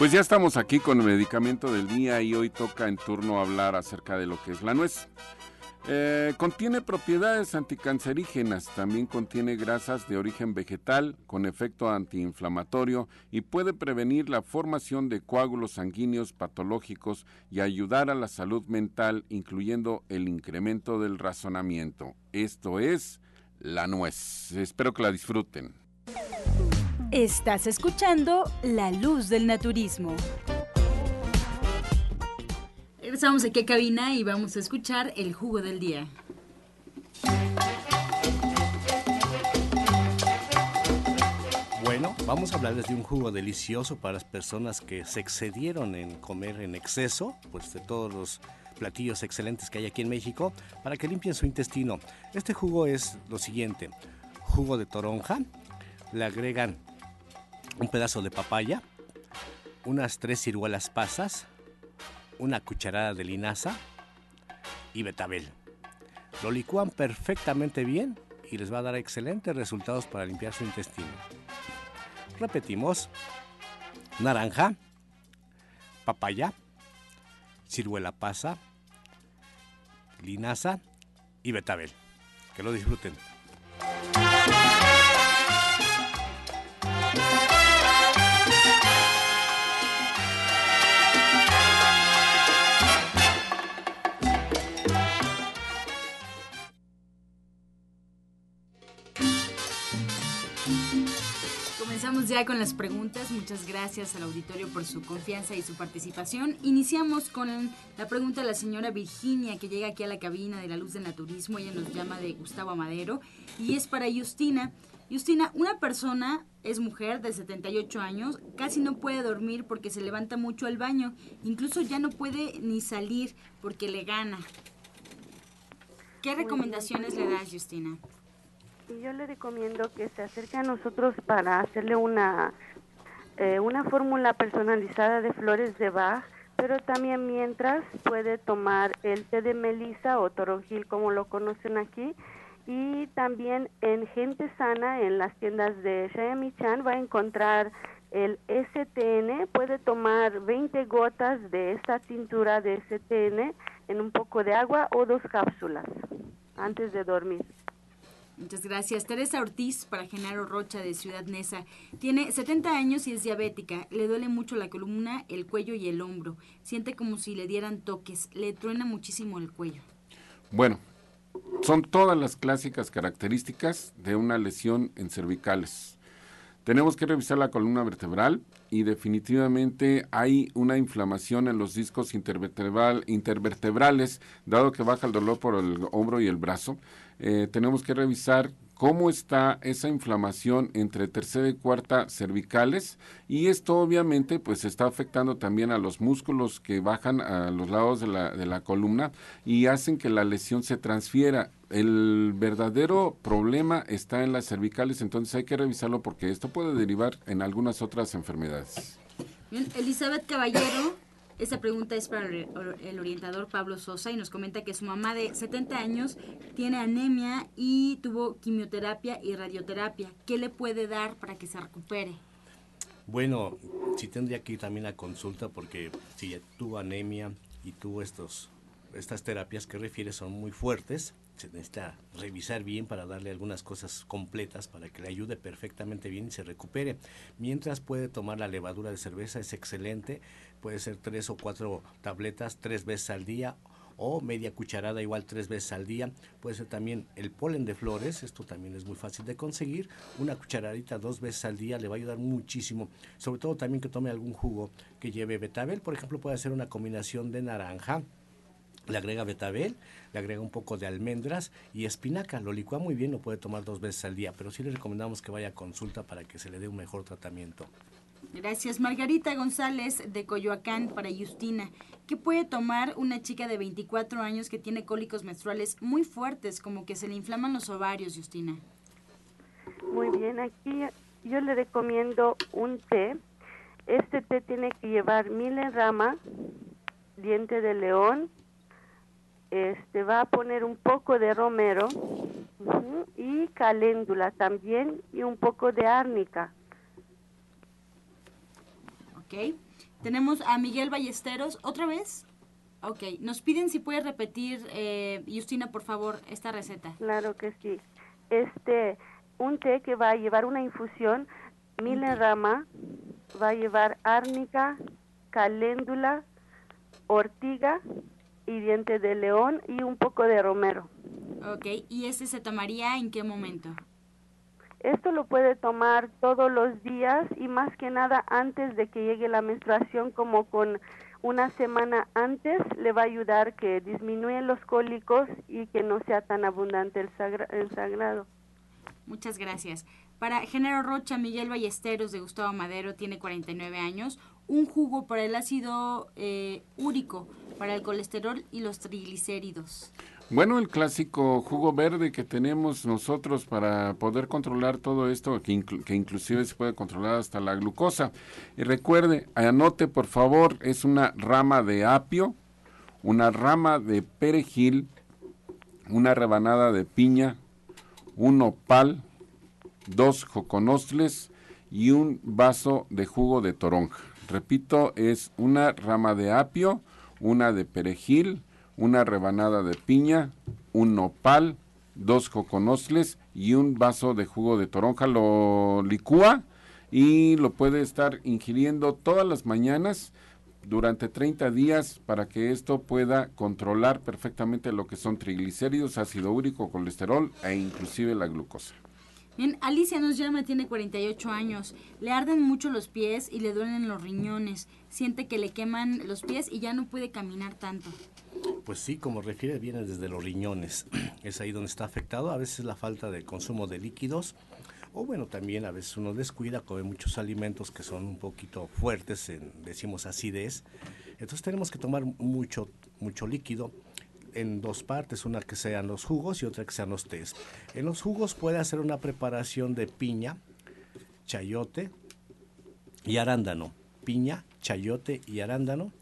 Pues ya estamos aquí con el medicamento del día y hoy toca en turno hablar acerca de lo que es la nuez. Eh, contiene propiedades anticancerígenas, también contiene grasas de origen vegetal con efecto antiinflamatorio y puede prevenir la formación de coágulos sanguíneos patológicos y ayudar a la salud mental, incluyendo el incremento del razonamiento. Esto es la nuez. Espero que la disfruten. Estás escuchando La Luz del Naturismo. Regresamos aquí a cabina y vamos a escuchar el jugo del día. Bueno, vamos a hablarles de un jugo delicioso para las personas que se excedieron en comer en exceso, pues de todos los platillos excelentes que hay aquí en México, para que limpien su intestino. Este jugo es lo siguiente, jugo de toronja, le agregan un pedazo de papaya, unas tres ciruelas pasas, una cucharada de linaza y betabel. Lo licúan perfectamente bien y les va a dar excelentes resultados para limpiar su intestino. Repetimos, naranja, papaya, ciruela pasa, linaza y betabel. Que lo disfruten. Ya con las preguntas. Muchas gracias al auditorio por su confianza y su participación. Iniciamos con la pregunta de la señora Virginia que llega aquí a la cabina de la luz del naturismo. Ella nos llama de Gustavo Amadero y es para Justina. Justina, una persona es mujer de 78 años, casi no puede dormir porque se levanta mucho al baño, incluso ya no puede ni salir porque le gana. ¿Qué recomendaciones le das, Justina? Y yo le recomiendo que se acerque a nosotros para hacerle una, eh, una fórmula personalizada de flores de Bach, pero también mientras puede tomar el té de melisa o toronjil como lo conocen aquí, y también en Gente Sana, en las tiendas de Chan va a encontrar el STN. Puede tomar 20 gotas de esta tintura de STN en un poco de agua o dos cápsulas antes de dormir. Muchas gracias. Teresa Ortiz, para Genaro Rocha de Ciudad Neza. Tiene 70 años y es diabética. Le duele mucho la columna, el cuello y el hombro. Siente como si le dieran toques. Le truena muchísimo el cuello. Bueno, son todas las clásicas características de una lesión en cervicales. Tenemos que revisar la columna vertebral y definitivamente hay una inflamación en los discos intervertebral, intervertebrales, dado que baja el dolor por el hombro y el brazo. Eh, tenemos que revisar cómo está esa inflamación entre tercera y cuarta cervicales y esto obviamente pues está afectando también a los músculos que bajan a los lados de la, de la columna y hacen que la lesión se transfiera. El verdadero problema está en las cervicales, entonces hay que revisarlo porque esto puede derivar en algunas otras enfermedades. Elizabeth Caballero esta pregunta es para el orientador Pablo Sosa y nos comenta que su mamá de 70 años tiene anemia y tuvo quimioterapia y radioterapia. ¿Qué le puede dar para que se recupere? Bueno, sí tendría que ir también a consulta porque si tuvo anemia y tuvo estos, estas terapias que refiere son muy fuertes, se necesita revisar bien para darle algunas cosas completas para que le ayude perfectamente bien y se recupere. Mientras puede tomar la levadura de cerveza, es excelente, puede ser tres o cuatro tabletas tres veces al día o media cucharada igual tres veces al día. Puede ser también el polen de flores, esto también es muy fácil de conseguir. Una cucharadita dos veces al día le va a ayudar muchísimo. Sobre todo también que tome algún jugo que lleve betabel, por ejemplo, puede hacer una combinación de naranja, le agrega betabel, le agrega un poco de almendras y espinaca. Lo licúa muy bien, lo puede tomar dos veces al día, pero sí le recomendamos que vaya a consulta para que se le dé un mejor tratamiento. Gracias. Margarita González de Coyoacán para Justina. ¿Qué puede tomar una chica de 24 años que tiene cólicos menstruales muy fuertes, como que se le inflaman los ovarios, Justina? Muy bien, aquí yo le recomiendo un té. Este té tiene que llevar milen rama, diente de león, este va a poner un poco de romero y caléndula también y un poco de árnica. Ok. Tenemos a Miguel Ballesteros, ¿otra vez? Ok. Nos piden si puede repetir, eh, Justina, por favor, esta receta. Claro que sí. Este, un té que va a llevar una infusión, milen rama, va a llevar árnica, caléndula, ortiga y diente de león y un poco de romero. Ok, ¿y este se tomaría en qué momento? Esto lo puede tomar todos los días y más que nada antes de que llegue la menstruación, como con una semana antes, le va a ayudar que disminuyen los cólicos y que no sea tan abundante el, el sangrado. Muchas gracias. Para Género Rocha, Miguel Ballesteros de Gustavo Madero tiene 49 años. Un jugo para el ácido eh, úrico, para el colesterol y los triglicéridos. Bueno, el clásico jugo verde que tenemos nosotros para poder controlar todo esto, que, que, inclusive se puede controlar hasta la glucosa. Y recuerde, anote por favor, es una rama de apio, una rama de perejil, una rebanada de piña, un opal, dos joconostles y un vaso de jugo de toronja. Repito, es una rama de apio, una de perejil, una rebanada de piña, un nopal, dos coconostles y un vaso de jugo de toronja. Lo licúa y lo puede estar ingiriendo todas las mañanas durante 30 días para que esto pueda controlar perfectamente lo que son triglicéridos, ácido úrico, colesterol e inclusive la glucosa. Bien, Alicia nos llama, tiene 48 años. Le arden mucho los pies y le duelen los riñones. Siente que le queman los pies y ya no puede caminar tanto. Pues sí, como refiere, viene desde los riñones. Es ahí donde está afectado. A veces la falta de consumo de líquidos. O bueno, también a veces uno descuida, come muchos alimentos que son un poquito fuertes, en, decimos acidez. Entonces tenemos que tomar mucho, mucho líquido en dos partes, una que sean los jugos y otra que sean los tés. En los jugos puede hacer una preparación de piña, chayote y arándano. Piña, chayote y arándano.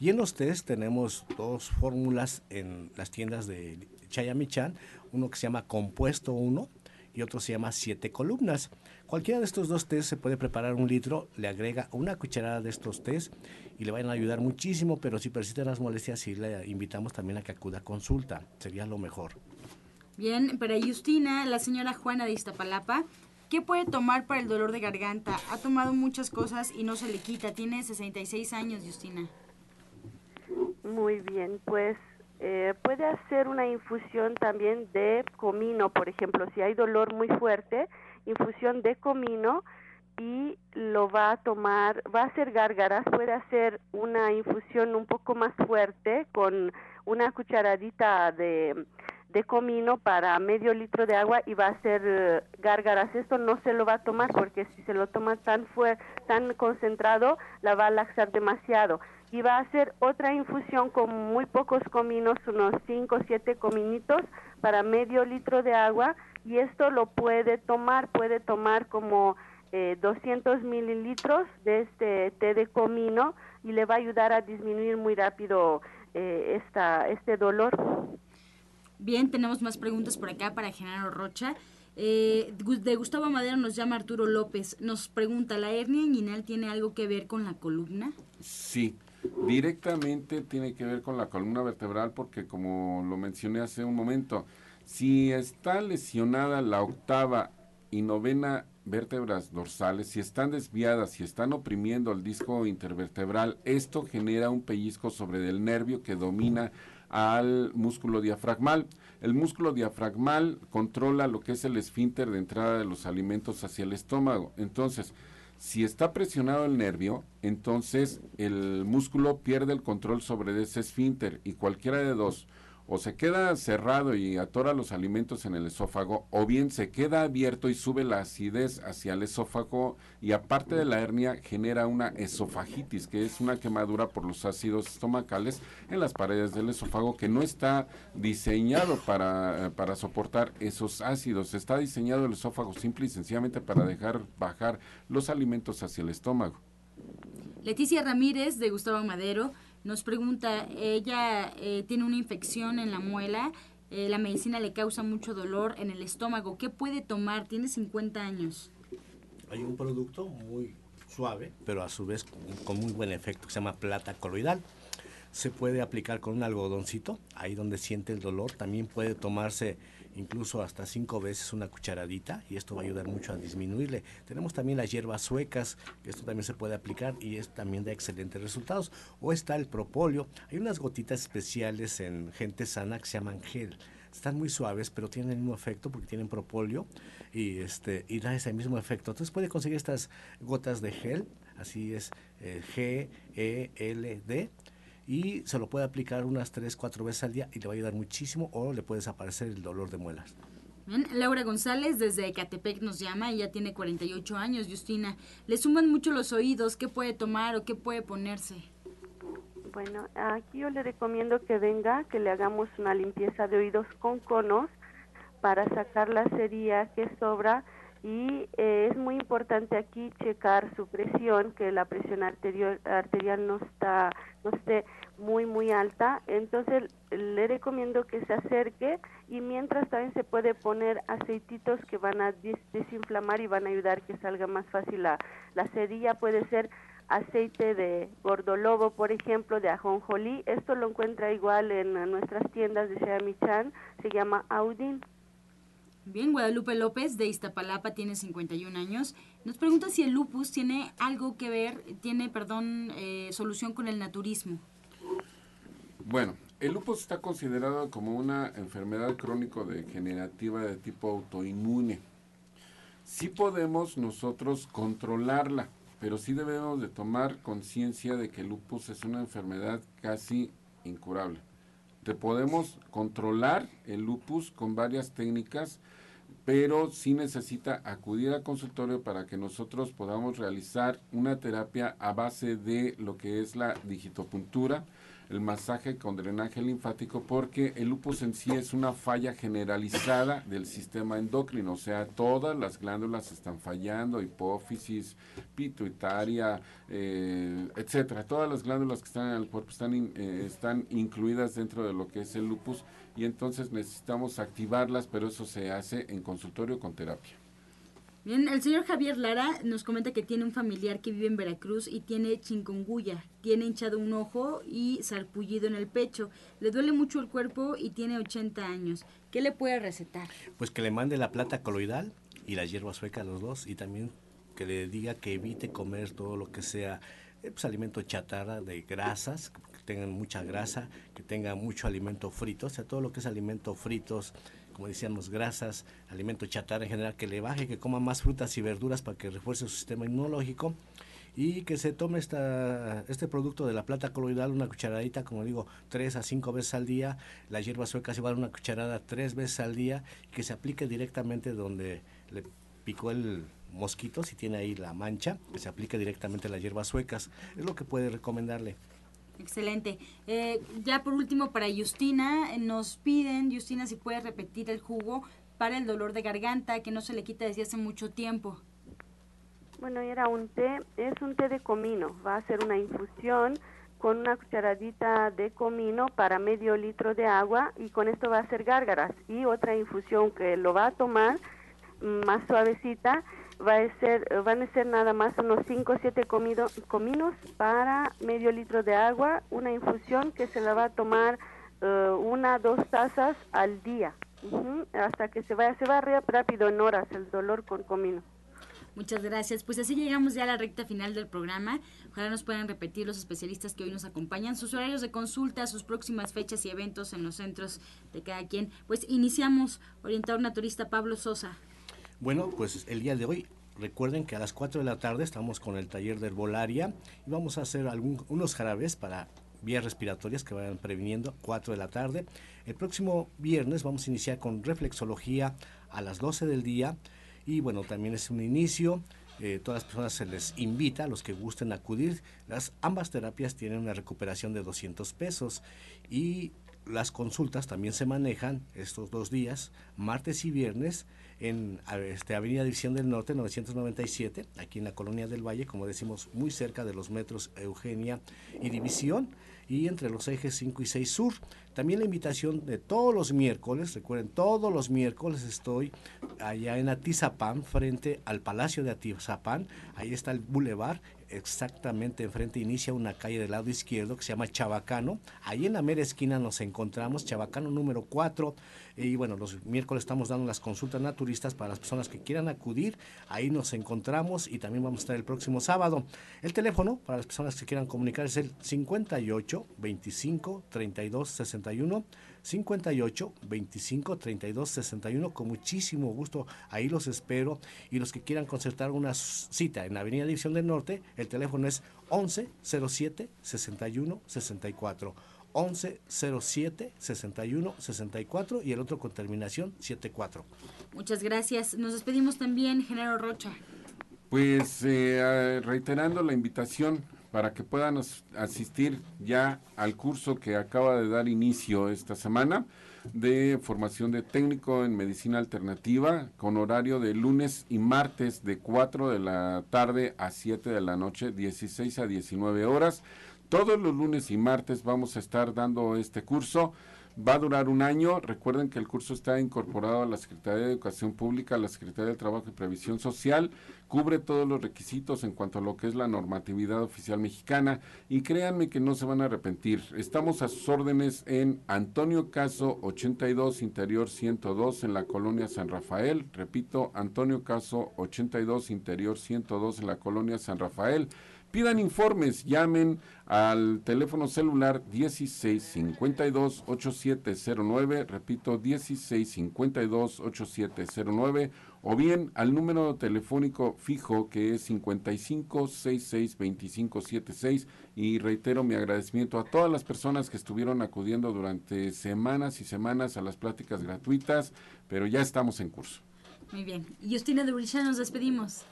Y en los tés tenemos dos fórmulas en las tiendas de Chayamichan, uno que se llama Compuesto 1 y otro se llama Siete Columnas. Cualquiera de estos dos tés se puede preparar un litro, le agrega una cucharada de estos tés y le van a ayudar muchísimo, pero si persisten las molestias, sí le invitamos también a que acuda a consulta, sería lo mejor. Bien, para Justina, la señora Juana de Iztapalapa, ¿qué puede tomar para el dolor de garganta? Ha tomado muchas cosas y no se le quita, tiene 66 años, Justina. Muy bien, pues eh, puede hacer una infusión también de comino, por ejemplo, si hay dolor muy fuerte, infusión de comino y lo va a tomar, va a hacer gárgaras, puede hacer una infusión un poco más fuerte con una cucharadita de, de comino para medio litro de agua y va a hacer eh, gárgaras. Esto no se lo va a tomar porque si se lo toma tan tan concentrado, la va a laxar demasiado. Y va a hacer otra infusión con muy pocos cominos, unos 5 o 7 cominitos para medio litro de agua y esto lo puede tomar, puede tomar como 200 eh, mililitros de este té de comino y le va a ayudar a disminuir muy rápido eh, esta, este dolor. Bien, tenemos más preguntas por acá para Genaro Rocha. Eh, de Gustavo Madero nos llama Arturo López. Nos pregunta, ¿la hernia inguinal tiene algo que ver con la columna? Sí, directamente tiene que ver con la columna vertebral porque como lo mencioné hace un momento, si está lesionada la octava y novena vértebras dorsales, si están desviadas, si están oprimiendo el disco intervertebral, esto genera un pellizco sobre el nervio que domina al músculo diafragmal. El músculo diafragmal controla lo que es el esfínter de entrada de los alimentos hacia el estómago. Entonces, si está presionado el nervio, entonces el músculo pierde el control sobre ese esfínter y cualquiera de dos, o se queda cerrado y atora los alimentos en el esófago, o bien se queda abierto y sube la acidez hacia el esófago y aparte de la hernia genera una esofagitis, que es una quemadura por los ácidos estomacales en las paredes del esófago que no está diseñado para, para soportar esos ácidos, está diseñado el esófago simple y sencillamente para dejar bajar los alimentos hacia el estómago. Leticia Ramírez de Gustavo Madero nos pregunta, ella eh, tiene una infección en la muela, eh, la medicina le causa mucho dolor en el estómago. ¿Qué puede tomar? Tiene 50 años. Hay un producto muy suave, pero a su vez con muy buen efecto, que se llama plata coloidal. Se puede aplicar con un algodoncito, ahí donde siente el dolor. También puede tomarse incluso hasta cinco veces una cucharadita y esto va a ayudar mucho a disminuirle. Tenemos también las hierbas suecas, esto también se puede aplicar y es también da excelentes resultados. O está el propóleo, hay unas gotitas especiales en gente sana que se llaman gel. Están muy suaves, pero tienen el mismo efecto porque tienen propóleo y este y da ese mismo efecto. Entonces puede conseguir estas gotas de gel, así es eh, G E L D y se lo puede aplicar unas 3, 4 veces al día y le va a ayudar muchísimo o le puede desaparecer el dolor de muelas. Bien, Laura González desde Ecatepec nos llama, ella tiene 48 años, Justina. Le suman mucho los oídos, ¿qué puede tomar o qué puede ponerse? Bueno, aquí yo le recomiendo que venga, que le hagamos una limpieza de oídos con conos para sacar la cerilla que sobra y eh, es muy importante aquí checar su presión, que la presión arterial, arterial no está no esté muy muy alta, entonces le recomiendo que se acerque y mientras también se puede poner aceititos que van a desinflamar y van a ayudar que salga más fácil la, la cerilla, puede ser aceite de gordolobo, por ejemplo, de ajonjolí, esto lo encuentra igual en nuestras tiendas de Xiaomichan, se llama Audin Bien, Guadalupe López de Iztapalapa tiene 51 años. Nos pregunta si el lupus tiene algo que ver, tiene, perdón, eh, solución con el naturismo. Bueno, el lupus está considerado como una enfermedad crónico-degenerativa de tipo autoinmune. Sí podemos nosotros controlarla, pero sí debemos de tomar conciencia de que el lupus es una enfermedad casi incurable. Te podemos controlar el lupus con varias técnicas, pero sí necesita acudir al consultorio para que nosotros podamos realizar una terapia a base de lo que es la digitopuntura, el masaje con drenaje linfático porque el lupus en sí es una falla generalizada del sistema endocrino, o sea, todas las glándulas están fallando, hipófisis, pituitaria, eh, etcétera. Todas las glándulas que están en el cuerpo están, eh, están incluidas dentro de lo que es el lupus y entonces necesitamos activarlas, pero eso se hace en consultorio con terapia. Bien, el señor Javier Lara nos comenta que tiene un familiar que vive en Veracruz y tiene chingonguya, tiene hinchado un ojo y sarpullido en el pecho, le duele mucho el cuerpo y tiene 80 años. ¿Qué le puede recetar? Pues que le mande la plata coloidal y la hierba sueca a los dos y también que le diga que evite comer todo lo que sea eh, pues, alimento chatarra de grasas, que tengan mucha grasa, que tenga mucho alimento frito, o sea, todo lo que es alimento fritos, como decíamos, grasas, alimento chatarra en general, que le baje, que coma más frutas y verduras para que refuerce su sistema inmunológico y que se tome esta, este producto de la plata coloidal, una cucharadita, como digo, tres a cinco veces al día, la hierba sueca se va a una cucharada tres veces al día, que se aplique directamente donde le picó el mosquito, si tiene ahí la mancha, que se aplique directamente las hierbas suecas, es lo que puede recomendarle. Excelente. Eh, ya por último, para Justina, nos piden, Justina, si puede repetir el jugo para el dolor de garganta que no se le quita desde hace mucho tiempo. Bueno, era un té, es un té de comino, va a ser una infusión con una cucharadita de comino para medio litro de agua y con esto va a hacer gárgaras y otra infusión que lo va a tomar mm, más suavecita va a ser, van a ser nada más unos 5 o 7 cominos para medio litro de agua, una infusión que se la va a tomar uh, una, dos tazas al día, hasta que se vaya, se va rápido en horas el dolor con comino. Muchas gracias. Pues así llegamos ya a la recta final del programa. Ojalá nos puedan repetir los especialistas que hoy nos acompañan, sus horarios de consulta, sus próximas fechas y eventos en los centros de cada quien. Pues iniciamos, orientador naturista Pablo Sosa. Bueno, pues el día de hoy recuerden que a las 4 de la tarde estamos con el taller de herbolaria y vamos a hacer algún, unos jarabes para vías respiratorias que vayan previniendo, 4 de la tarde. El próximo viernes vamos a iniciar con reflexología a las 12 del día y bueno, también es un inicio. Eh, todas las personas se les invita, a los que gusten acudir. Las, ambas terapias tienen una recuperación de 200 pesos y las consultas también se manejan estos dos días, martes y viernes, en este, Avenida División del Norte 997, aquí en la Colonia del Valle, como decimos, muy cerca de los metros Eugenia y División y entre los ejes 5 y 6 sur. También la invitación de todos los miércoles, recuerden, todos los miércoles estoy allá en Atizapán, frente al Palacio de Atizapán, ahí está el bulevar, exactamente enfrente inicia una calle del lado izquierdo que se llama Chabacano. Ahí en la mera esquina nos encontramos, Chabacano número 4. Y bueno, los miércoles estamos dando las consultas naturistas para las personas que quieran acudir. Ahí nos encontramos y también vamos a estar el próximo sábado. El teléfono para las personas que quieran comunicar es el 58 25 32 61. 58 25 32 61. Con muchísimo gusto, ahí los espero. Y los que quieran concertar una cita en la Avenida División del Norte, el teléfono es 11 07 61 64. 11 07 61 64 y el otro con terminación 74. Muchas gracias. Nos despedimos también, Genaro Rocha. Pues eh, reiterando la invitación para que puedan asistir ya al curso que acaba de dar inicio esta semana de formación de técnico en medicina alternativa con horario de lunes y martes de 4 de la tarde a 7 de la noche, 16 a 19 horas. Todos los lunes y martes vamos a estar dando este curso. Va a durar un año. Recuerden que el curso está incorporado a la Secretaría de Educación Pública, a la Secretaría de Trabajo y Previsión Social. Cubre todos los requisitos en cuanto a lo que es la normatividad oficial mexicana. Y créanme que no se van a arrepentir. Estamos a sus órdenes en Antonio Caso 82, Interior 102, en la colonia San Rafael. Repito, Antonio Caso 82, Interior 102, en la colonia San Rafael. Pidan informes, llamen al teléfono celular 1652-8709, repito, 1652-8709, o bien al número telefónico fijo que es 55662576 y reitero mi agradecimiento a todas las personas que estuvieron acudiendo durante semanas y semanas a las pláticas gratuitas, pero ya estamos en curso. Muy bien. Y Justina de nos despedimos.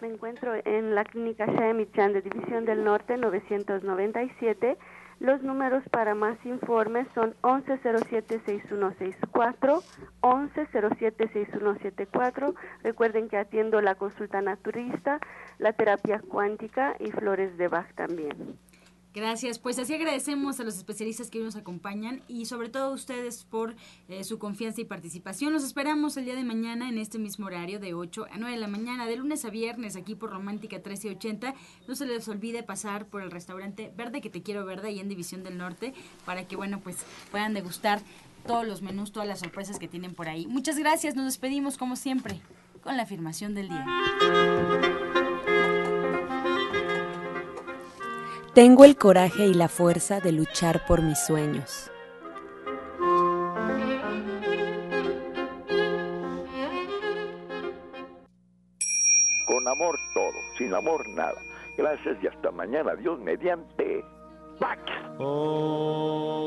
Me encuentro en la clínica Chan de División del Norte 997. Los números para más informes son 1107-6164, 1107-6174. Recuerden que atiendo la consulta naturista, la terapia cuántica y flores de Bach también. Gracias, pues así agradecemos a los especialistas que hoy nos acompañan y sobre todo a ustedes por eh, su confianza y participación. Los esperamos el día de mañana en este mismo horario de 8 a 9 de la mañana, de lunes a viernes, aquí por Romántica 1380. No se les olvide pasar por el restaurante Verde, que te quiero verde, ahí en División del Norte, para que, bueno, pues puedan degustar todos los menús, todas las sorpresas que tienen por ahí. Muchas gracias, nos despedimos como siempre con la afirmación del día. Tengo el coraje y la fuerza de luchar por mis sueños. Con amor todo, sin amor nada. Gracias y hasta mañana. Dios mediante. Pax. Oh.